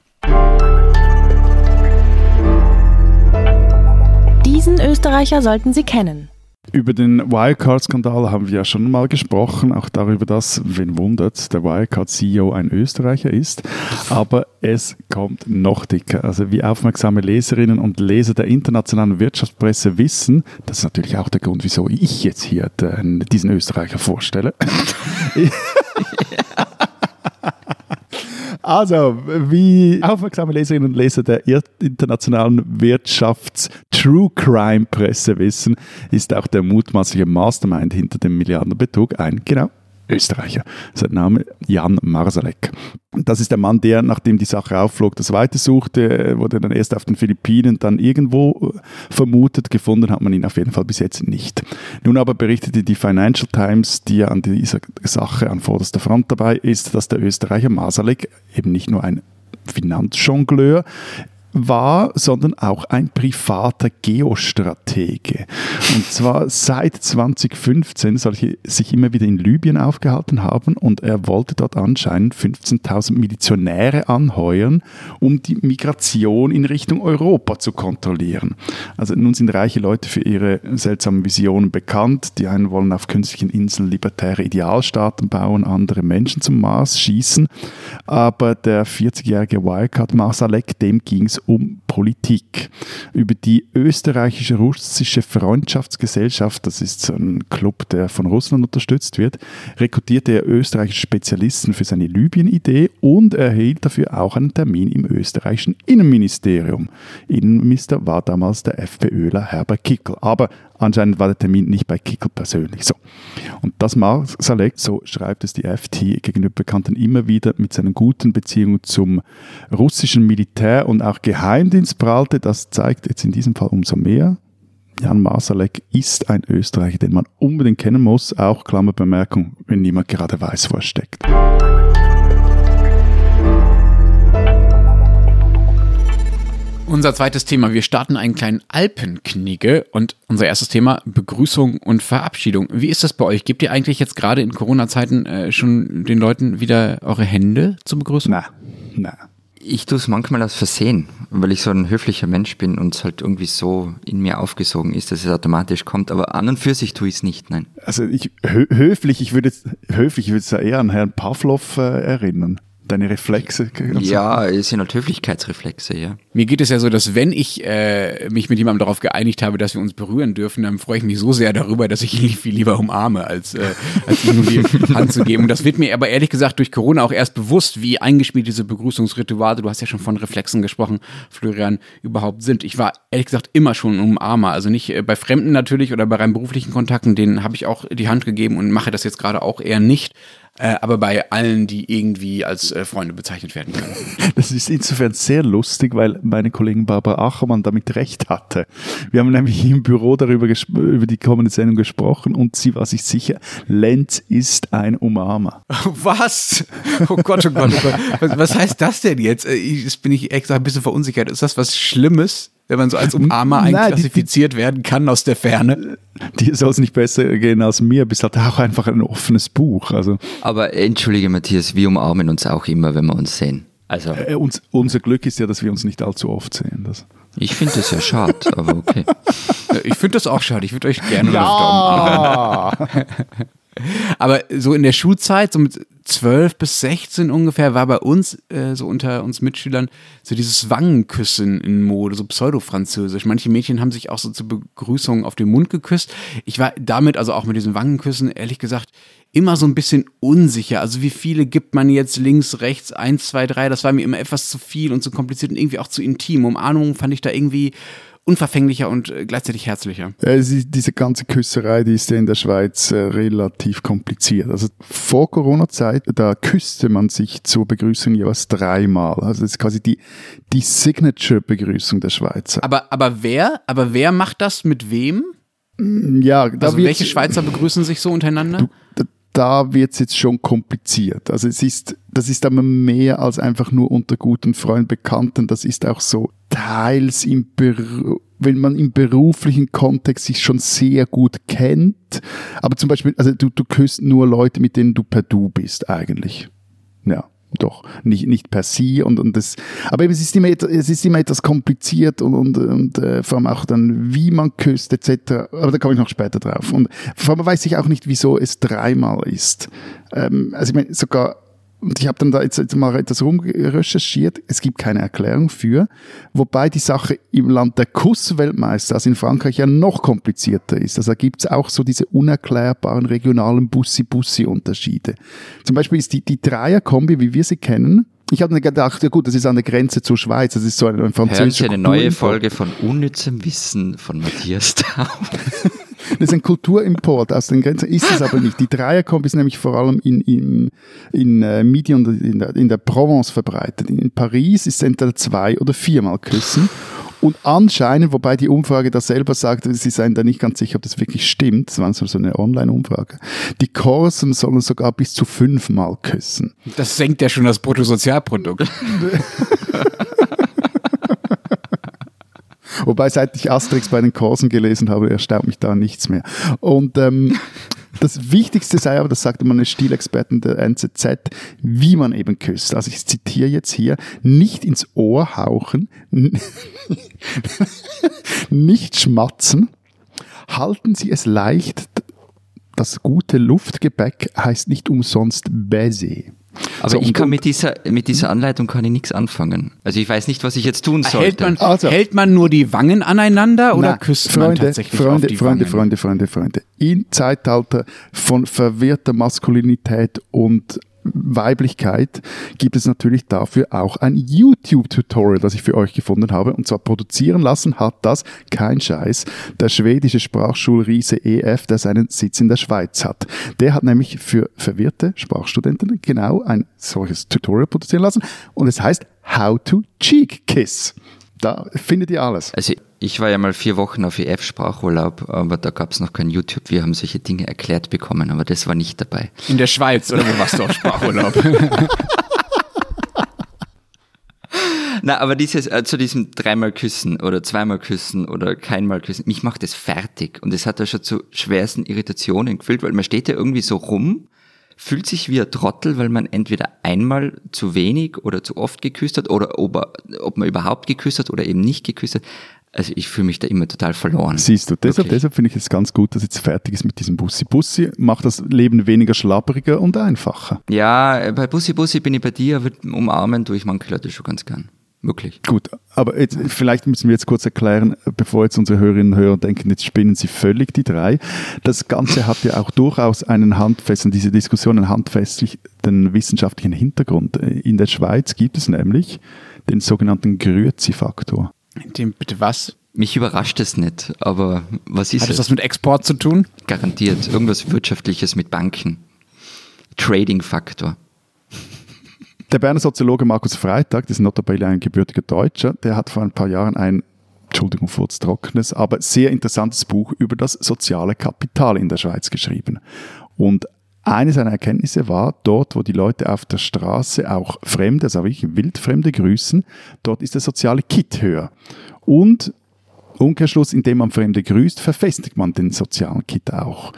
Diesen Österreicher sollten Sie kennen. Über den Wirecard-Skandal haben wir ja schon mal gesprochen, auch darüber, dass, wen wundert, der Wirecard-CEO ein Österreicher ist. Aber es kommt noch dicker. Also wie aufmerksame Leserinnen und Leser der internationalen Wirtschaftspresse wissen, das ist natürlich auch der Grund, wieso ich jetzt hier den, diesen Österreicher vorstelle. Also, wie aufmerksame Leserinnen und Leser der internationalen Wirtschafts-True Crime-Presse wissen, ist auch der mutmaßliche Mastermind hinter dem Milliardenbetrug. Ein, genau, Österreicher. Sein Name Jan Marsalek. Das ist der Mann, der, nachdem die Sache aufflog, das Weite suchte, wurde dann erst auf den Philippinen, dann irgendwo äh, vermutet, gefunden hat man ihn auf jeden Fall bis jetzt nicht. Nun aber berichtete die Financial Times, die ja an dieser Sache an vorderster Front dabei ist, dass der Österreicher Marsalek eben nicht nur ein Finanzjongleur war, sondern auch ein privater Geostratege. Und zwar seit 2015 soll er sich immer wieder in Libyen aufgehalten haben und er wollte dort anscheinend 15.000 Milizionäre anheuern, um die Migration in Richtung Europa zu kontrollieren. Also nun sind reiche Leute für ihre seltsamen Visionen bekannt. Die einen wollen auf künstlichen Inseln libertäre Idealstaaten bauen, andere Menschen zum Mars schießen. Aber der 40-jährige Wirecard Marsalek, dem ging es um Politik. Über die österreichische-russische Freundschaftsgesellschaft, das ist ein Club, der von Russland unterstützt wird, rekrutierte er österreichische Spezialisten für seine Libyen-Idee und erhielt dafür auch einen Termin im österreichischen Innenministerium. Innenminister war damals der FPÖler Herbert Kickel. Aber Anscheinend war der Termin nicht bei Kickel persönlich so. Und das Marsalek, so schreibt es die FT gegenüber Bekannten immer wieder, mit seinen guten Beziehungen zum russischen Militär und auch Geheimdienst prahlte, das zeigt jetzt in diesem Fall umso mehr. Jan Masalek ist ein Österreicher, den man unbedingt kennen muss, auch Klammerbemerkung, wenn niemand gerade weiß, wo er steckt. Unser zweites Thema, wir starten einen kleinen Alpenknigge und unser erstes Thema Begrüßung und Verabschiedung. Wie ist das bei euch? Gebt ihr eigentlich jetzt gerade in Corona-Zeiten äh, schon den Leuten wieder eure Hände zur Begrüßung? Na, na. Ich tue es manchmal aus Versehen, weil ich so ein höflicher Mensch bin und es halt irgendwie so in mir aufgesogen ist, dass es automatisch kommt. Aber an und für sich tue ich es nicht, nein. Also ich, hö höflich, ich würde jetzt, höflich, ich würde jetzt eher an Herrn Pavlov äh, erinnern Deine Reflexe. Ja, es sind halt Höflichkeitsreflexe, ja. Mir geht es ja so, dass wenn ich äh, mich mit jemandem darauf geeinigt habe, dass wir uns berühren dürfen, dann freue ich mich so sehr darüber, dass ich ihn viel lieber umarme, als, äh, als ihm nur die Hand zu geben. Und das wird mir aber ehrlich gesagt durch Corona auch erst bewusst, wie eingespielt diese Begrüßungsrituale, du hast ja schon von Reflexen gesprochen, Florian, überhaupt sind. Ich war ehrlich gesagt immer schon ein Umarmer. Also nicht äh, bei Fremden natürlich oder bei rein beruflichen Kontakten, denen habe ich auch die Hand gegeben und mache das jetzt gerade auch eher nicht äh, aber bei allen, die irgendwie als äh, Freunde bezeichnet werden können. Das ist insofern sehr lustig, weil meine Kollegin Barbara Achermann damit recht hatte. Wir haben nämlich im Büro darüber über die kommende Sendung gesprochen und sie war sich sicher, Lenz ist ein Umarmer. Was? Oh Gott, oh Gott, oh Gott. Was, was heißt das denn jetzt? Äh, jetzt bin ich extra ein bisschen verunsichert. Ist das was Schlimmes? Wenn man so als Umarmer einklassifiziert werden kann aus der Ferne. Dir soll es nicht besser gehen als mir, bist halt auch einfach ein offenes Buch. Also. Aber entschuldige Matthias, wir umarmen uns auch immer, wenn wir uns sehen. Also äh, uns, unser Glück ist ja, dass wir uns nicht allzu oft sehen. Das. Ich finde das ja schade, aber okay. Ich finde das auch schade. Ich würde euch gerne ja. umarmen. Aber so in der Schulzeit, so mit 12 bis 16 ungefähr, war bei uns, äh, so unter uns Mitschülern, so dieses Wangenküssen in Mode, so pseudo-französisch. Manche Mädchen haben sich auch so zur Begrüßung auf den Mund geküsst. Ich war damit, also auch mit diesen Wangenküssen, ehrlich gesagt, immer so ein bisschen unsicher. Also wie viele gibt man jetzt links, rechts, eins, zwei, drei? Das war mir immer etwas zu viel und zu kompliziert und irgendwie auch zu intim. Umarmungen fand ich da irgendwie unverfänglicher und äh, gleichzeitig herzlicher. Ja, diese ganze Küsserei, die ist ja in der Schweiz äh, relativ kompliziert. Also vor Corona-Zeit, da küsste man sich zur Begrüßung jeweils dreimal. Also das ist quasi die, die Signature-Begrüßung der Schweizer. Aber, aber wer? Aber wer macht das mit wem? Ja, also welche Schweizer begrüßen sich so untereinander? Du, da wird es jetzt schon kompliziert. Also es ist, das ist aber mehr als einfach nur unter guten Freunden, Bekannten. Das ist auch so teils im Beru wenn man im beruflichen Kontext sich schon sehr gut kennt. Aber zum Beispiel, also du, du küsst nur Leute, mit denen du per Du bist eigentlich. Ja doch nicht, nicht per se und, und das, aber es ist immer, es ist immer etwas kompliziert und, und, und äh, vor allem auch dann, wie man küsst etc. Aber da komme ich noch später drauf. Und vor allem weiß ich auch nicht, wieso es dreimal ist. Ähm, also ich meine, sogar und ich habe dann da jetzt, jetzt mal etwas rumrecherchiert. Es gibt keine Erklärung für. Wobei die Sache im Land der Kussweltmeister, also in Frankreich, ja noch komplizierter ist. Also da gibt's auch so diese unerklärbaren regionalen Bussi-Bussi-Unterschiede. Zum Beispiel ist die, die Dreier-Kombi, wie wir sie kennen, ich habe mir gedacht, ja gut, das ist an der Grenze zur Schweiz, das ist so ein, ein französischer Hören Sie eine neue Folge von unnützem Wissen von Matthias Taub. Das ist ein Kulturimport aus den Grenzen, ist es aber nicht. Die Dreierkombi ist nämlich vor allem in, in, in äh, Midi und in der, in der Provence verbreitet. In Paris ist es entweder zwei oder viermal küssen. Und anscheinend, wobei die Umfrage da selber sagt, sie seien da nicht ganz sicher, ob das wirklich stimmt, das war so eine Online-Umfrage, die Korsen sollen sogar bis zu fünfmal küssen. Das senkt ja schon das Bruttosozialprodukt. Wobei, seit ich Asterix bei den Kursen gelesen habe, erstaunt mich da nichts mehr. Und ähm, das Wichtigste sei aber, das sagte man eine Stilexpertin der NZZ, wie man eben küsst. Also ich zitiere jetzt hier, nicht ins Ohr hauchen, nicht schmatzen, halten Sie es leicht, das gute Luftgebäck heißt nicht umsonst Baiser. Aber so, ich kann mit dieser, mit dieser Anleitung kann ich nichts anfangen. Also ich weiß nicht, was ich jetzt tun sollte. Hält man, also, hält man nur die Wangen aneinander oder na, küsst Freunde, man tatsächlich Freunde, auf die Freunde, Wangen? Freunde, Freunde, Freunde. Im Zeitalter von verwirrter Maskulinität und Weiblichkeit gibt es natürlich dafür auch ein YouTube-Tutorial, das ich für euch gefunden habe. Und zwar produzieren lassen hat das, kein Scheiß, der schwedische Sprachschulriese EF, der seinen Sitz in der Schweiz hat. Der hat nämlich für verwirrte Sprachstudenten genau ein solches Tutorial produzieren lassen. Und es heißt How to Cheek Kiss. Da findet ihr alles. Also ich war ja mal vier Wochen auf EF-Sprachurlaub, aber da gab es noch kein YouTube. Wir haben solche Dinge erklärt bekommen, aber das war nicht dabei. In der Schweiz, oder wo warst du auf Sprachurlaub? Na, aber dieses, äh, zu diesem dreimal küssen oder zweimal küssen oder keinmal küssen, mich macht das fertig. Und es hat ja schon zu schwersten Irritationen gefühlt, weil man steht ja irgendwie so rum fühlt sich wie ein Trottel, weil man entweder einmal zu wenig oder zu oft geküsst hat oder ob, er, ob man überhaupt geküsst hat oder eben nicht geküsst hat. Also ich fühle mich da immer total verloren. Siehst du, deshalb, Wirklich. deshalb finde ich es ganz gut, dass jetzt fertig ist mit diesem Bussi. Bussi macht das Leben weniger schlabberiger und einfacher. Ja, bei Bussi Bussi bin ich bei dir, aber umarmen tue ich manche Leute schon ganz gern. Wirklich. Gut, aber jetzt, vielleicht müssen wir jetzt kurz erklären, bevor jetzt unsere Hörerinnen und Hörer denken, jetzt spinnen sie völlig die drei. Das Ganze hat ja auch durchaus einen handfesten, diese Diskussion einen handfesten wissenschaftlichen Hintergrund. In der Schweiz gibt es nämlich den sogenannten Grüezi-Faktor. Dem bitte was? Mich überrascht es nicht, aber was ist Hat es es? was mit Export zu tun? Garantiert. Irgendwas Wirtschaftliches mit Banken. Trading-Faktor. Der Berner Soziologe Markus Freitag, das ist notabene ein gebürtiger Deutscher, der hat vor ein paar Jahren ein, Entschuldigung, furztrockenes, aber sehr interessantes Buch über das soziale Kapital in der Schweiz geschrieben. Und eine seiner Erkenntnisse war, dort, wo die Leute auf der Straße auch Fremde, also wirklich Wildfremde grüßen, dort ist der soziale Kit höher. Und Umkehrschluss, indem man Fremde grüßt, verfestigt man den sozialen Kit auch.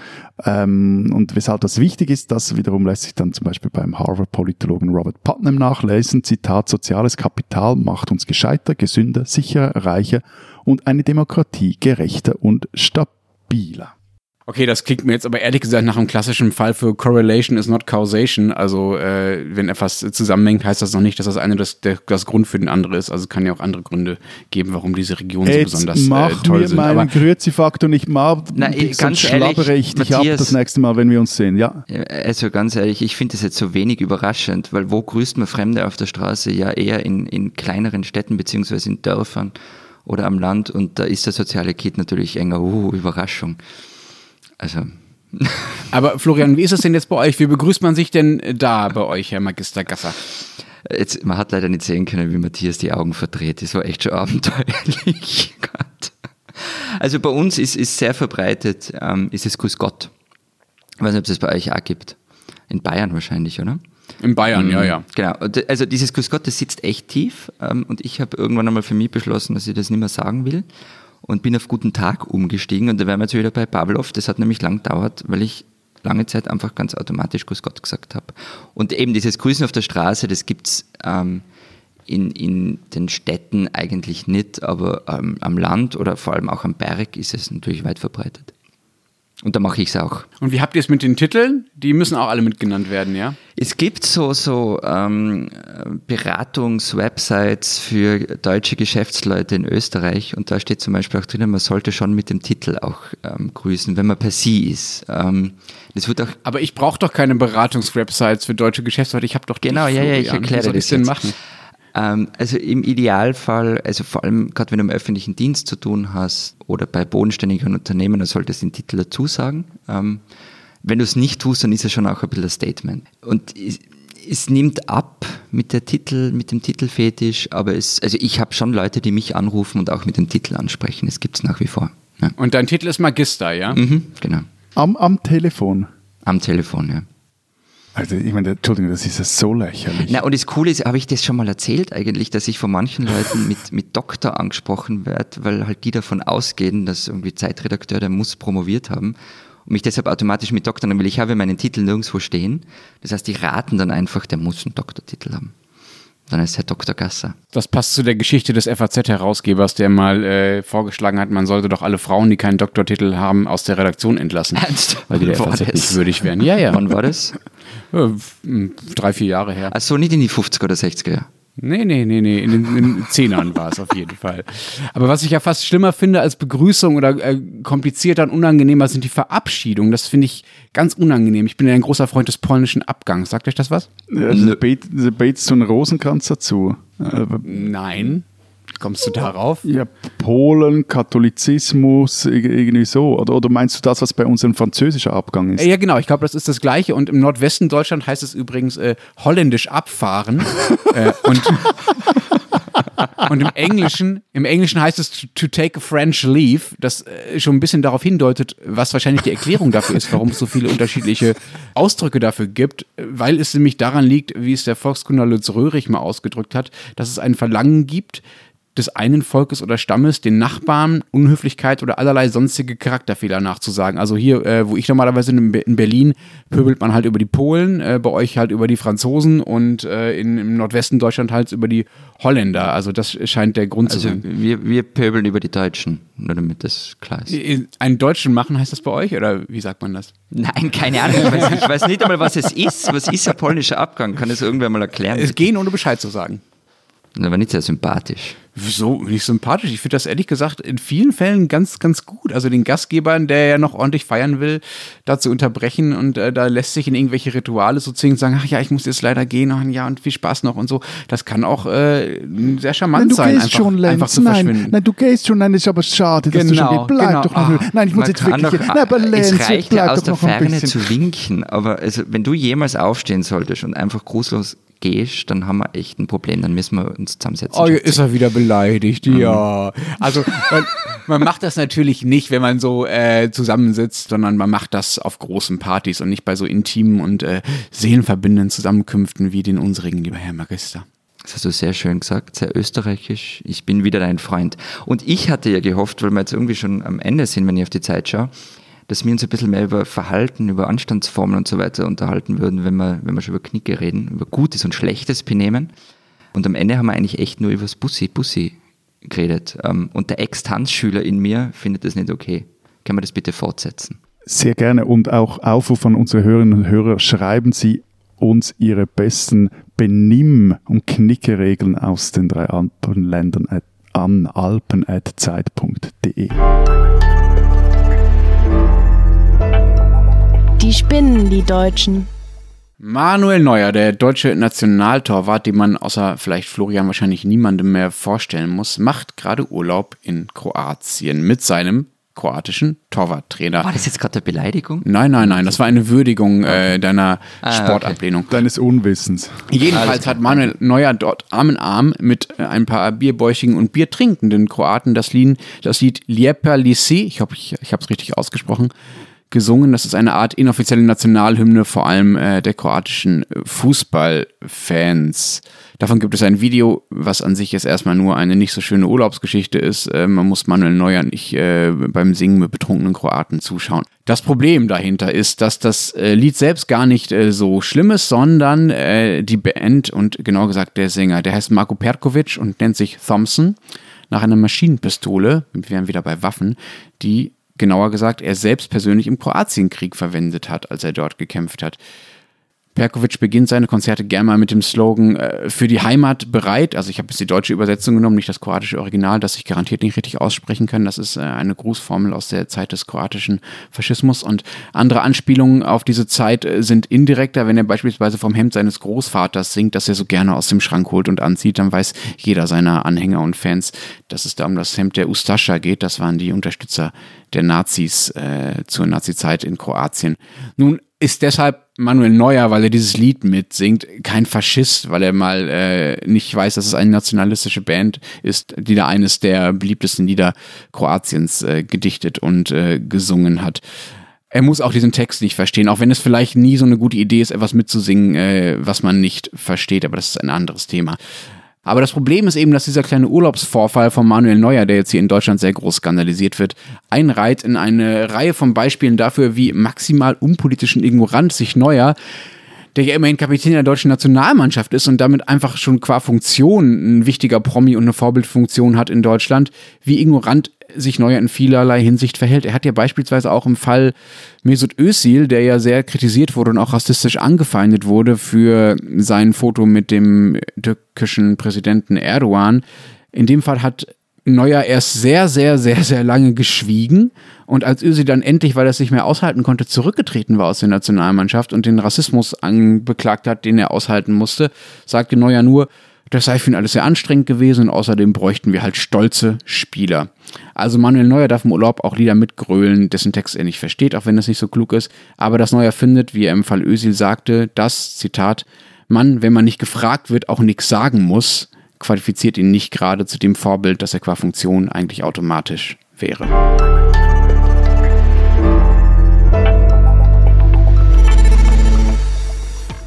Ähm, und weshalb das wichtig ist, das wiederum lässt sich dann zum Beispiel beim Harvard-Politologen Robert Putnam nachlesen. Zitat, soziales Kapital macht uns gescheiter, gesünder, sicherer, reicher und eine Demokratie gerechter und stabiler. Okay, das klingt mir jetzt aber ehrlich gesagt nach einem klassischen Fall für Correlation is not causation. Also äh, wenn etwas zusammenhängt, heißt das noch nicht, dass das eine das, der, das Grund für den anderen ist. Also es kann ja auch andere Gründe geben, warum diese Regionen so besonders äh, mach toll mir sind. meinen Aber Grüezi-Faktor nicht mal, Na, eh, sonst ganz ehrlich, schlabbere ich dich ab das nächste Mal, wenn wir uns sehen. Ja, Also ganz ehrlich, ich finde das jetzt so wenig überraschend, weil wo grüßt man Fremde auf der Straße? Ja, eher in, in kleineren Städten beziehungsweise in Dörfern oder am Land und da ist der soziale Kit natürlich enger. Uh, Überraschung. Also, Aber Florian, wie ist es denn jetzt bei euch? Wie begrüßt man sich denn da bei euch, Herr Magister Gasser? jetzt, man hat leider nicht sehen können, wie Matthias die Augen verdreht. Das war echt schon abenteuerlich. Gott. Also bei uns ist, ist sehr verbreitet, ähm, ist es Grüß Gott. Ich weiß nicht, ob es das bei euch auch gibt. In Bayern wahrscheinlich, oder? In Bayern, ja, ja. Genau. Also dieses Grüß Gott, das sitzt echt tief. ähm, Und ich habe irgendwann einmal für mich beschlossen, dass ich das nicht mehr sagen will. Und bin auf guten Tag umgestiegen. Und da wären wir jetzt wieder bei Pavlov. Das hat nämlich lang gedauert, weil ich lange Zeit einfach ganz automatisch Grüß Gott gesagt habe. Und eben dieses Grüßen auf der Straße, das gibt's ähm, in, in den Städten eigentlich nicht, aber ähm, am Land oder vor allem auch am Berg ist es natürlich weit verbreitet. Und da mache ich es auch. Und wie habt ihr es mit den Titeln? Die müssen auch alle mitgenannt werden, ja? Es gibt so, so ähm, Beratungs-Websites für deutsche Geschäftsleute in Österreich und da steht zum Beispiel auch drinnen, man sollte schon mit dem Titel auch ähm, grüßen, wenn man per Sie ist. Ähm, das wird auch Aber ich brauche doch keine Beratungswebsites für deutsche Geschäftsleute. Ich habe doch Genau, ja, ja, ich erkläre soll das denn jetzt. machen? Ähm, also im Idealfall, also vor allem gerade wenn du im öffentlichen Dienst zu tun hast oder bei bodenständigen Unternehmen, dann solltest du den Titel dazu sagen. Ähm, wenn du es nicht tust, dann ist es schon auch ein bisschen ein Statement. Und es, es nimmt ab mit der Titel, mit dem Titelfetisch, aber es, also ich habe schon Leute, die mich anrufen und auch mit dem Titel ansprechen. Das gibt es nach wie vor. Ja. Und dein Titel ist Magister, ja? Mhm, genau. am, am Telefon. Am Telefon, ja. Also ich meine, Entschuldigung, das ist ja so lächerlich. Na, und das Coole ist, habe ich das schon mal erzählt eigentlich, dass ich von manchen Leuten mit, mit Doktor angesprochen werde, weil halt die davon ausgehen, dass irgendwie Zeitredakteur, der muss promoviert haben und mich deshalb automatisch mit Doktor nennen will. Ich habe meinen Titel nirgendwo stehen. Das heißt, die raten dann einfach, der muss einen Doktortitel haben. Dann ist er Dr. Gasser. Das passt zu der Geschichte des FAZ-Herausgebers, der mal äh, vorgeschlagen hat, man sollte doch alle Frauen, die keinen Doktortitel haben, aus der Redaktion entlassen. Ernst? Weil die der Wann war FAZ das? nicht würdig wären. Ja, ja. Wann war das? Drei, vier Jahre her. Ach so, nicht in die 50er oder 60er Jahre. Nee, nee, nee, nee. In den, in den Zehnern war es auf jeden Fall. Aber was ich ja fast schlimmer finde als Begrüßung oder äh, komplizierter und unangenehmer sind die Verabschiedungen. Das finde ich ganz unangenehm. Ich bin ja ein großer Freund des polnischen Abgangs. Sagt euch das was? Also, bet- da betest du einen Rosenkranz dazu. Äh, Nein. Kommst du darauf? Ja, Polen, Katholizismus, irgendwie so. Oder, oder meinst du das, was bei uns ein französischer Abgang ist? Ja, genau. Ich glaube, das ist das Gleiche. Und im Nordwesten Deutschland heißt es übrigens äh, holländisch abfahren. äh, und, und im Englischen, im Englischen heißt es to, to take a French leave, das äh, schon ein bisschen darauf hindeutet, was wahrscheinlich die Erklärung dafür ist, warum es so viele unterschiedliche Ausdrücke dafür gibt, weil es nämlich daran liegt, wie es der Volkskundler Lutz Röhrig mal ausgedrückt hat, dass es ein Verlangen gibt, des einen Volkes oder Stammes den Nachbarn Unhöflichkeit oder allerlei sonstige Charakterfehler nachzusagen. Also hier, äh, wo ich normalerweise in, in, Berlin, pöbelt man halt über die Polen, äh, bei euch halt über die Franzosen und äh, in, im Nordwesten Deutschland halt über die Holländer. Also das scheint der Grund also zu sein. Wir, wir pöbeln über die Deutschen, nur damit das klar ist. Einen Deutschen machen heißt das bei euch oder wie sagt man das? Nein, keine Ahnung. Ich weiß, ich weiß nicht einmal, was es ist. Was ist ein polnischer Abgang? Kann es irgendwer mal erklären? Es gehen, ohne Bescheid zu sagen. Aber nicht sehr sympathisch. Wieso nicht sympathisch? Ich finde das ehrlich gesagt in vielen Fällen ganz, ganz gut. Also den Gastgebern, der ja noch ordentlich feiern will, da zu unterbrechen und äh, da lässt sich in irgendwelche Rituale so zwingen und sagen, ach ja, ich muss jetzt leider gehen, ach ja, und viel Spaß noch und so. Das kann auch äh, sehr charmant nein, du sein, gehst einfach, schon, Lenz. einfach zu nein, verschwinden. Nein, du gehst schon, nein, ist aber schade, dass Genau, du schon gehst. Bleib genau. doch noch. Ah, nein, ich muss jetzt wirklich, noch, nein, aber Lenz, es reicht ja aus doch der noch ein Ferne bisschen. zu winken, aber also, wenn du jemals aufstehen solltest und einfach grußlos gehst, dann haben wir echt ein Problem. Dann müssen wir uns zusammensetzen. Oh, ist er wieder beleidigt, ja. Also man, man macht das natürlich nicht, wenn man so äh, zusammensitzt, sondern man macht das auf großen Partys und nicht bei so intimen und äh, seelenverbindenden Zusammenkünften wie den unsrigen, lieber Herr Magister. Das hast du sehr schön gesagt, sehr österreichisch. Ich bin wieder dein Freund. Und ich hatte ja gehofft, weil wir jetzt irgendwie schon am Ende sind, wenn ich auf die Zeit schaue, dass wir uns ein bisschen mehr über Verhalten, über Anstandsformeln und so weiter unterhalten würden, wenn wir, wenn wir schon über Knicke reden, über gutes und schlechtes Benehmen. Und am Ende haben wir eigentlich echt nur über das Bussi, Bussi geredet. Ähm, Und der Ex-Tanzschüler in mir findet das nicht okay. Können wir das bitte fortsetzen? Sehr gerne und auch Aufruf an unsere Hörerinnen und Hörer, schreiben Sie uns Ihre besten Benimm- und Knickeregeln aus den drei Alpenländern an alpen.zeit.de. Die spinnen, die Deutschen. Manuel Neuer, der deutsche Nationaltorwart, den man außer vielleicht Florian wahrscheinlich niemandem mehr vorstellen muss, macht gerade Urlaub in Kroatien mit seinem kroatischen Torwarttrainer. War das jetzt gerade eine Beleidigung? Nein, nein, nein, das war eine Würdigung äh, deiner Ah, Sportablehnung. Deines Unwissens. Jedenfalls hat Manuel Neuer dort Arm in Arm mit äh, ein paar bierbäuchigen und biertrinkenden Kroaten das Lied, das Lied Lieper Lisi, ich hoffe, ich, ich habe es richtig ausgesprochen, gesungen. Das ist eine Art inoffizielle Nationalhymne, vor allem äh, der kroatischen äh, Fußballfans. Davon gibt es ein Video, was an sich jetzt erstmal nur eine nicht so schöne Urlaubsgeschichte ist. Äh, man muss Manuel Neuer nicht äh, beim Singen mit betrunkenen Kroaten zuschauen. Das Problem dahinter ist, dass das äh, Lied selbst gar nicht äh, so schlimm ist, sondern äh, die Band und genau gesagt der Sänger, der heißt Marko Perkovic und nennt sich Thompson nach einer Maschinenpistole, wir wären wieder bei Waffen, die genauer gesagt er selbst persönlich im Kroatienkrieg verwendet hat, als er dort gekämpft hat. Perkovic beginnt seine Konzerte gerne mal mit dem Slogan äh, für die Heimat bereit. Also ich habe jetzt die deutsche Übersetzung genommen, nicht das kroatische Original, das ich garantiert nicht richtig aussprechen kann. Das ist äh, eine Grußformel aus der Zeit des kroatischen Faschismus. Und andere Anspielungen auf diese Zeit äh, sind indirekter. Wenn er beispielsweise vom Hemd seines Großvaters singt, das er so gerne aus dem Schrank holt und anzieht, dann weiß jeder seiner Anhänger und Fans, dass es da um das Hemd der Ustascha geht. Das waren die Unterstützer der Nazis äh, zur Nazizeit in Kroatien. Nun ist deshalb Manuel Neuer, weil er dieses Lied mitsingt, kein Faschist, weil er mal äh, nicht weiß, dass es eine nationalistische Band ist, die da eines der beliebtesten Lieder Kroatiens äh, gedichtet und äh, gesungen hat. Er muss auch diesen Text nicht verstehen, auch wenn es vielleicht nie so eine gute Idee ist, etwas mitzusingen, äh, was man nicht versteht, aber das ist ein anderes Thema. Aber das Problem ist eben, dass dieser kleine Urlaubsvorfall von Manuel Neuer, der jetzt hier in Deutschland sehr groß skandalisiert wird, einreiht in eine Reihe von Beispielen dafür, wie maximal unpolitisch und ignorant sich Neuer der ja immerhin Kapitän der deutschen Nationalmannschaft ist und damit einfach schon qua Funktion ein wichtiger Promi und eine Vorbildfunktion hat in Deutschland, wie ignorant sich Neuer in vielerlei Hinsicht verhält. Er hat ja beispielsweise auch im Fall Mesut Özil, der ja sehr kritisiert wurde und auch rassistisch angefeindet wurde für sein Foto mit dem türkischen Präsidenten Erdogan. In dem Fall hat Neuer erst sehr, sehr, sehr, sehr lange geschwiegen und als Özil dann endlich, weil er es nicht mehr aushalten konnte, zurückgetreten war aus der Nationalmannschaft und den Rassismus anbeklagt hat, den er aushalten musste, sagte Neuer nur, das sei für ihn alles sehr anstrengend gewesen und außerdem bräuchten wir halt stolze Spieler. Also Manuel Neuer darf im Urlaub auch Lieder mitgrölen, dessen Text er nicht versteht, auch wenn das nicht so klug ist. Aber das Neuer findet, wie er im Fall Özil sagte, dass, Zitat, man, wenn man nicht gefragt wird, auch nichts sagen muss, qualifiziert ihn nicht gerade zu dem Vorbild, das er qua Funktion eigentlich automatisch wäre.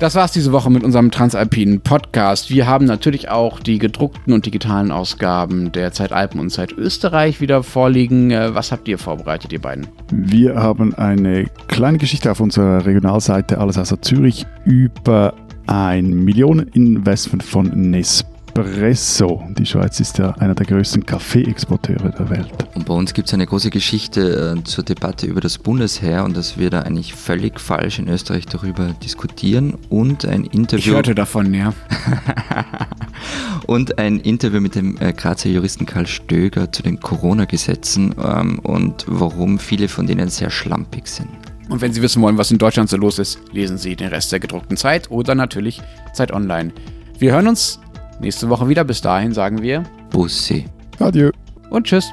Das war's diese Woche mit unserem Transalpinen Podcast. Wir haben natürlich auch die gedruckten und digitalen Ausgaben der Zeit Alpen und Zeit Österreich wieder vorliegen. Äh, was habt ihr vorbereitet, ihr beiden? Wir haben eine kleine Geschichte auf unserer Regionalseite Alles außer Zürich über ein Millioneninvestment von Nespresso Espresso. Die Schweiz ist ja einer der größten Kaffeeexporteure der Welt. Und bei uns gibt es eine große Geschichte äh, zur Debatte über das Bundesheer und dass wir da eigentlich völlig falsch in Österreich darüber diskutieren und ein Interview. Ich hörte davon, ja. und ein Interview mit dem äh, Grazer Juristen Karl Stöger zu den Corona-Gesetzen ähm, und warum viele von denen sehr schlampig sind. Und wenn Sie wissen wollen, was in Deutschland so los ist, lesen Sie den Rest der gedruckten Zeit oder natürlich Zeit Online. Wir hören uns nächste Woche wieder. Bis dahin sagen wir Bussi. Adieu. Und tschüss.